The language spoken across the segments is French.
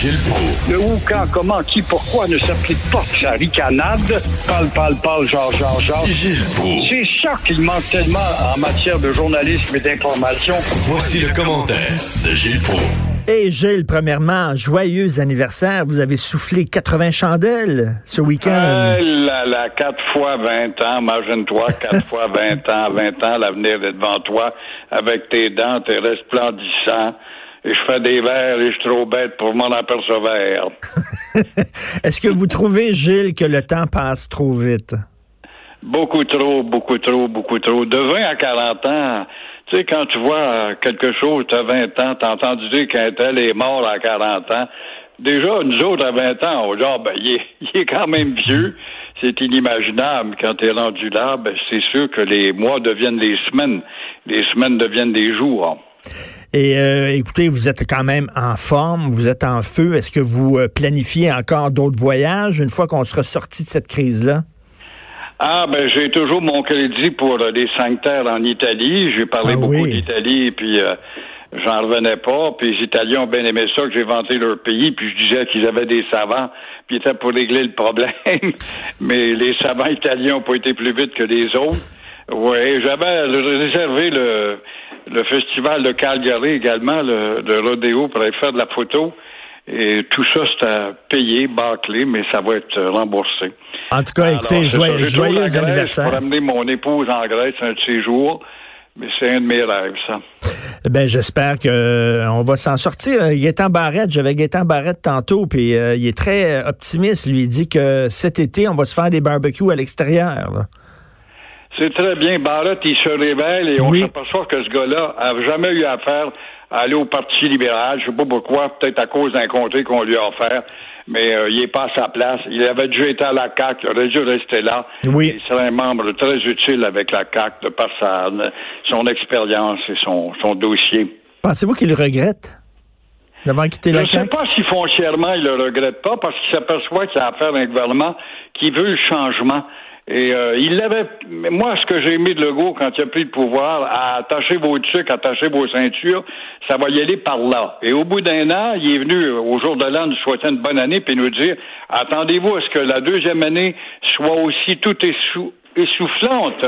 Gilles Proulx. Le où, quand, comment, qui, pourquoi ne s'applique pas sa ricanade? Parle, parle, parle, genre, genre, genre. Gilles Proulx. C'est ça qu'il manque tellement en matière de journalisme et d'information. Voici le commentaire de Gilles Proulx. Et Gilles, premièrement, joyeux anniversaire. Vous avez soufflé 80 chandelles ce week-end. Euh, la, la, 4 fois 20 ans, imagine-toi, 4 fois 20 ans, 20 ans, l'avenir est devant toi, avec tes dents, tes resplendissants. Et je fais des verres et je suis trop bête pour m'en apercevoir. Est-ce que vous trouvez, Gilles, que le temps passe trop vite? Beaucoup trop, beaucoup trop, beaucoup trop. De 20 à 40 ans, tu sais, quand tu vois quelque chose, tu as 20 ans, tu as entendu dire qu'un tel est mort à 40 ans. Déjà, nous autres, à 20 ans, on dit, ah, ben, il est, il est quand même vieux. C'est inimaginable. Quand tu es rendu là, ben, c'est sûr que les mois deviennent des semaines. Les semaines deviennent des jours. Et euh, écoutez, vous êtes quand même en forme, vous êtes en feu. Est-ce que vous euh, planifiez encore d'autres voyages une fois qu'on sera sorti de cette crise-là? Ah, ben j'ai toujours mon crédit pour euh, les cinq terres en Italie. J'ai parlé Ah beaucoup oui. d'Italie, puis euh, j'en revenais pas. Puis les Italiens ont bien aimé ça que j'ai vanté leur pays, puis je disais qu'ils avaient des savants, puis étaient pour régler le problème. Mais les savants italiens ont pas été plus vite que les autres. Oui, j'avais réservé le, le festival de Calgary également, le, le rodéo, pour aller faire de la photo. Et tout ça, c'était payé, bâclé, mais ça va être remboursé. En tout cas, écoutez, c'est joyeux, joyeux Grèce anniversaire. Pour amener mon épouse en Grèce un de ces jours. Mais c'est un de mes rêves, ça. Ben, j'espère que euh, on va s'en sortir. Euh, Gaétan Barrette, j'avais Gaétan Barrette tantôt, puis euh, il est très optimiste. Lui, il dit que cet été, on va se faire des barbecues à l'extérieur. C'est très bien. Barrett, il se révèle et on Oui. s'aperçoit que ce gars-là a jamais eu affaire à aller au Parti libéral. Je sais pas pourquoi, peut-être à cause d'un comté qu'on lui a offert, mais euh, il est pas à sa place. Il avait déjà été à la CAQ, il aurait dû rester là. Oui. Il serait un membre très utile avec la CAQ de par sa, son expérience et son, son dossier. Pensez-vous qu'il regrette d'avoir quitté Je la ne sais pas si foncièrement il le regrette pas parce qu'il s'aperçoit qu'il a affaire à un gouvernement qui veut le changement. Et euh, il l'avait. Moi, ce que j'ai aimé de Legault quand il a pris le pouvoir, à attacher vos trucs, attacher vos ceintures, ça va y aller par là. Et au bout d'un an, il est venu au jour de l'an nous souhaiter une bonne année puis nous dire attendez-vous à ce que la deuxième année soit aussi tout essou- essoufflante.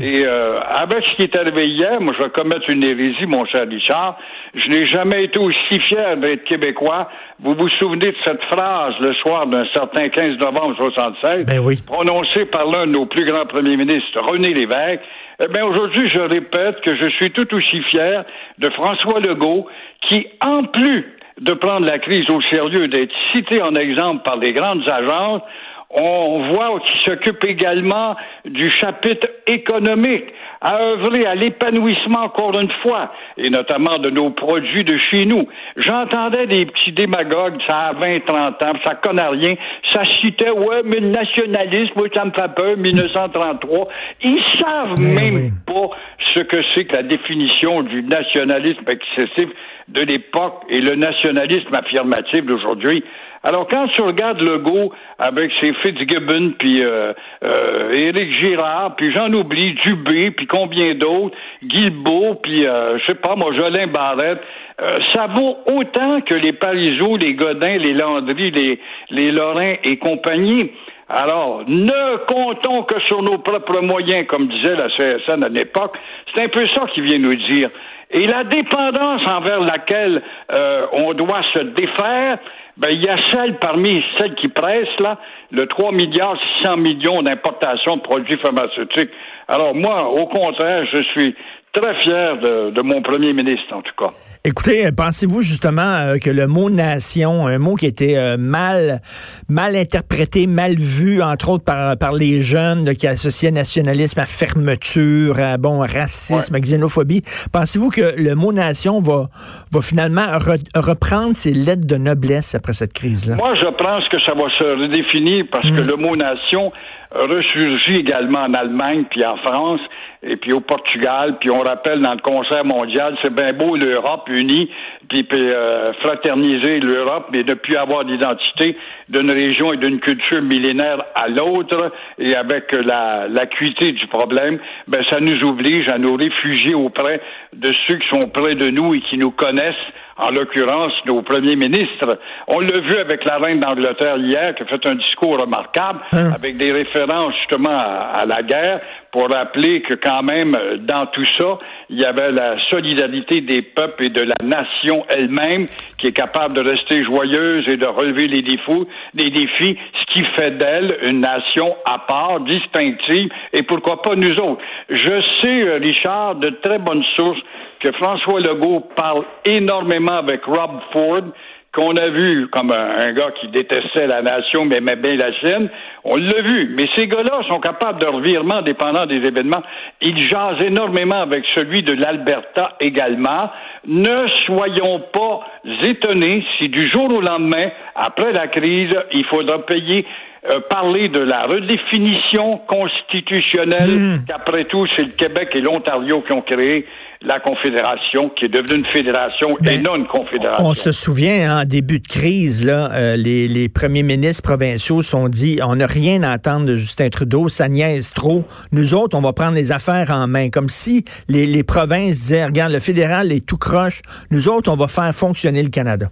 Et euh, avec ce qui est arrivé hier, moi je vais commettre une hérésie, mon cher Richard. Je n'ai jamais été aussi fier d'être québécois. Vous vous souvenez de cette phrase le soir d'un certain 15 novembre 76, Ben oui. prononcée par l'un de nos plus grands premiers ministres, René Lévesque. Eh bien, aujourd'hui, je répète que je suis tout aussi fier de François Legault, qui, en plus de prendre la crise au sérieux, d'être cité en exemple par les grandes agences, on voit qu'il s'occupe également du chapitre économique, à œuvrer à l'épanouissement encore une fois, et notamment de nos produits de chez nous. J'entendais des petits démagogues, ça a 20, 30 ans, ça connaît rien, ça citait, ouais, mais le nationalisme, oui, ça me fait peur, 1933. Ils savent Mais même oui. pas ce que c'est que la définition du nationalisme excessif de l'époque et le nationalisme affirmatif d'aujourd'hui. Alors, quand tu regardes Legault avec ses Fitzgibbon, puis euh, euh, Éric Girard, puis j'en oublie, Dubé, puis combien d'autres, Guilbeault, puis euh, je sais pas, moi, Jolin Barrette, euh, ça vaut autant que les Parizeau, les Godin, les Landry, les, les Lorrain et compagnie. Alors, ne comptons que sur nos propres moyens, comme disait la CSN à l'époque. C'est un peu ça qu'il vient nous dire. Et la dépendance envers laquelle euh, on doit se défaire, ben, il y a celle parmi celles qui pressent, là, le 3 milliards 600 millions d'importations de produits pharmaceutiques. Alors, moi, au contraire, je suis très fier de, de mon premier ministre, en tout cas. Écoutez, euh, pensez-vous justement euh, que le mot nation, un mot qui était euh, mal mal interprété, mal vu, entre autres par, par les jeunes là, qui associaient nationalisme à fermeture, à bon racisme, à xénophobie, pensez-vous que le mot nation va, va finalement re- reprendre ses lettres de noblesse après cette crise-là? Moi, je pense que ça va se redéfinir parce que le mot nation ressurgit également en Allemagne, puis en France, et puis au Portugal, puis on rappelle dans le concert mondial, c'est bien beau l'Europe unie, puis, puis, euh, fraterniser l'Europe, mais ne plus avoir d'identité d'une région et d'une culture millénaire à l'autre, et avec la l'acuité du problème, ben ça nous oblige à nous réfugier auprès de ceux qui sont près de nous et qui nous connaissent en l'occurrence nos premiers ministres. On l'a vu avec la reine d'Angleterre hier, qui a fait un discours remarquable, Hein? avec des références justement à, à la guerre, pour rappeler que quand même, euh, dans tout ça, il y avait la solidarité des peuples et de la nation elle-même qui est capable de rester joyeuse et de relever les les défis, ce qui fait d'elle une nation à part, distinctive, et pourquoi pas nous autres. Je sais, euh, Richard, de très bonnes sources, que François Legault parle énormément avec Rob Ford, qu'on a vu comme un, un, gars qui détestait la nation mais aimait bien la sienne. On l'a vu. Mais ces gars-là sont capables de revirement dépendant des événements. Ils jasent énormément avec celui de l'Alberta également. Ne soyons pas étonnés si du jour au lendemain, après la crise, il faudra payer euh, parler de la redéfinition constitutionnelle, mmh. qu'après tout, c'est le Québec et l'Ontario qui ont créé la Confédération, qui est devenue une fédération ben, et non une confédération. On se souvient, en début de crise, là, euh, les, les, premiers ministres provinciaux sont dit, on n'a rien à attendre de Justin Trudeau, ça niaise trop. Nous autres, on va prendre les affaires en main. Comme si les, les provinces disaient, regarde, le fédéral est tout croche. Nous autres, on va faire fonctionner le Canada.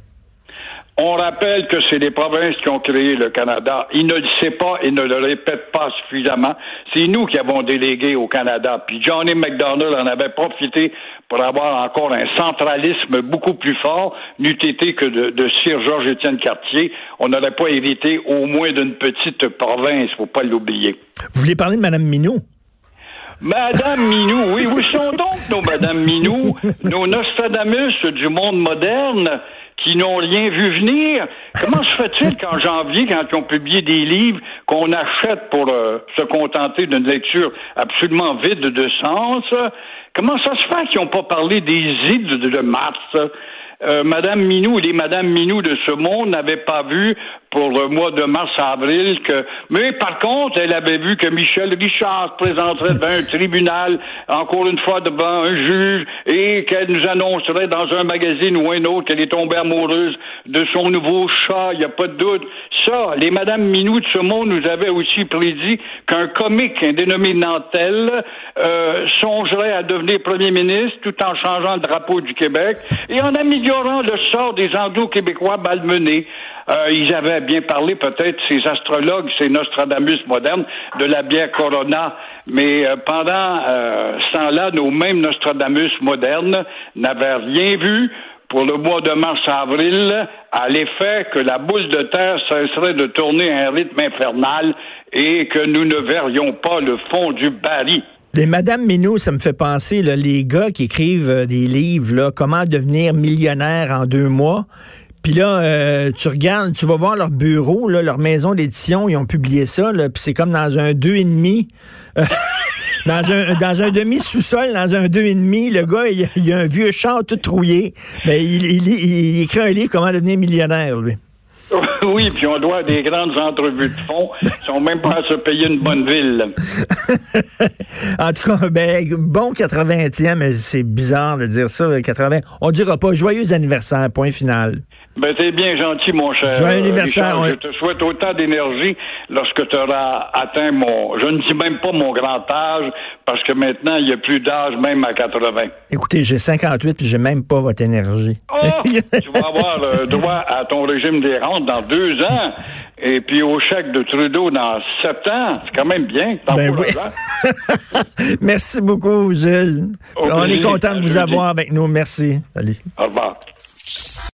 On rappelle que c'est les provinces qui ont créé le Canada. Ils ne le savent pas et ne le répètent pas suffisamment. C'est nous qui avons délégué au Canada. Puis Johnny McDonald en avait profité pour avoir encore un centralisme beaucoup plus fort, n'eût été que de, de Sir Georges-Étienne Cartier. On n'aurait pas hérité au moins d'une petite province, faut pas l'oublier. Vous voulez parler de Mme Minou? Madame Minou, oui, où sont donc nos Madame Minou, nos Nostradamus du monde moderne? Qui n'ont rien vu venir. Comment se fait-il qu'en janvier, quand ils ont publié des livres qu'on achète pour euh, se contenter d'une lecture absolument vide de sens, comment ça se fait qu'ils n'ont pas parlé des ides de mars? Euh, Madame Minou, les Madame Minou de ce monde n'avaient pas vu pour le mois de mars-avril que, mais par contre, elle avait vu que Michel Richard se présenterait devant un tribunal, encore une fois devant un juge, et qu'elle nous annoncerait dans un magazine ou un autre qu'elle est tombée amoureuse de son nouveau chat, il n'y a pas de doute. Ça, les Madame Minou de ce monde nous avaient aussi prédit qu'un comique, un dénommé Nantel, euh, songerait à devenir premier ministre tout en changeant le drapeau du Québec et en améliorant le sort des Anglo-Québécois malmenés. Euh, ils avaient bien parlé, peut-être, ces astrologues, ces Nostradamus modernes, de la bière Corona. Mais euh, pendant euh, ce temps-là, nos mêmes Nostradamus modernes n'avaient rien vu pour le mois de mars-avril à l'effet que la boule de terre cesserait de tourner à un rythme infernal et que nous ne verrions pas le fond du baril. Les Madame Minou, ça me fait penser, les gars qui écrivent euh, des livres, là, comment devenir millionnaire en deux mois. Puis là, euh, tu regardes, tu vas voir leur bureau, leur maison d'édition, ils ont publié ça, puis c'est comme dans un deux et demi, euh, dans un demi sous-sol, dans un deux et demi, le gars, il, a un vieux char tout trouillé, mais il, il, écrit un livre comment devenir millionnaire, lui. Oui, puis on doit des grandes entrevues de fond. Ils sont même pas à se payer une bonne ville. en tout cas, ben, bon 80e, mais c'est bizarre de dire ça, 80. On dira pas joyeux anniversaire, point final. Ben, t'es bien gentil, mon cher. Joyeux anniversaire. Richard. Je te souhaite autant d'énergie lorsque tu auras atteint mon, je ne dis même pas mon grand âge, parce que maintenant, il n'y a plus d'âge, même à 80. Écoutez, j'ai 58 puis j'ai même pas votre énergie. Oh, tu vas avoir le droit à ton régime des rentes dans deux ans, et puis au chèque de Trudeau dans sept ans. C'est quand même bien. Ben oui. Merci beaucoup, Gilles. On est content de vous avoir avec nous. Merci. Salut. Au revoir.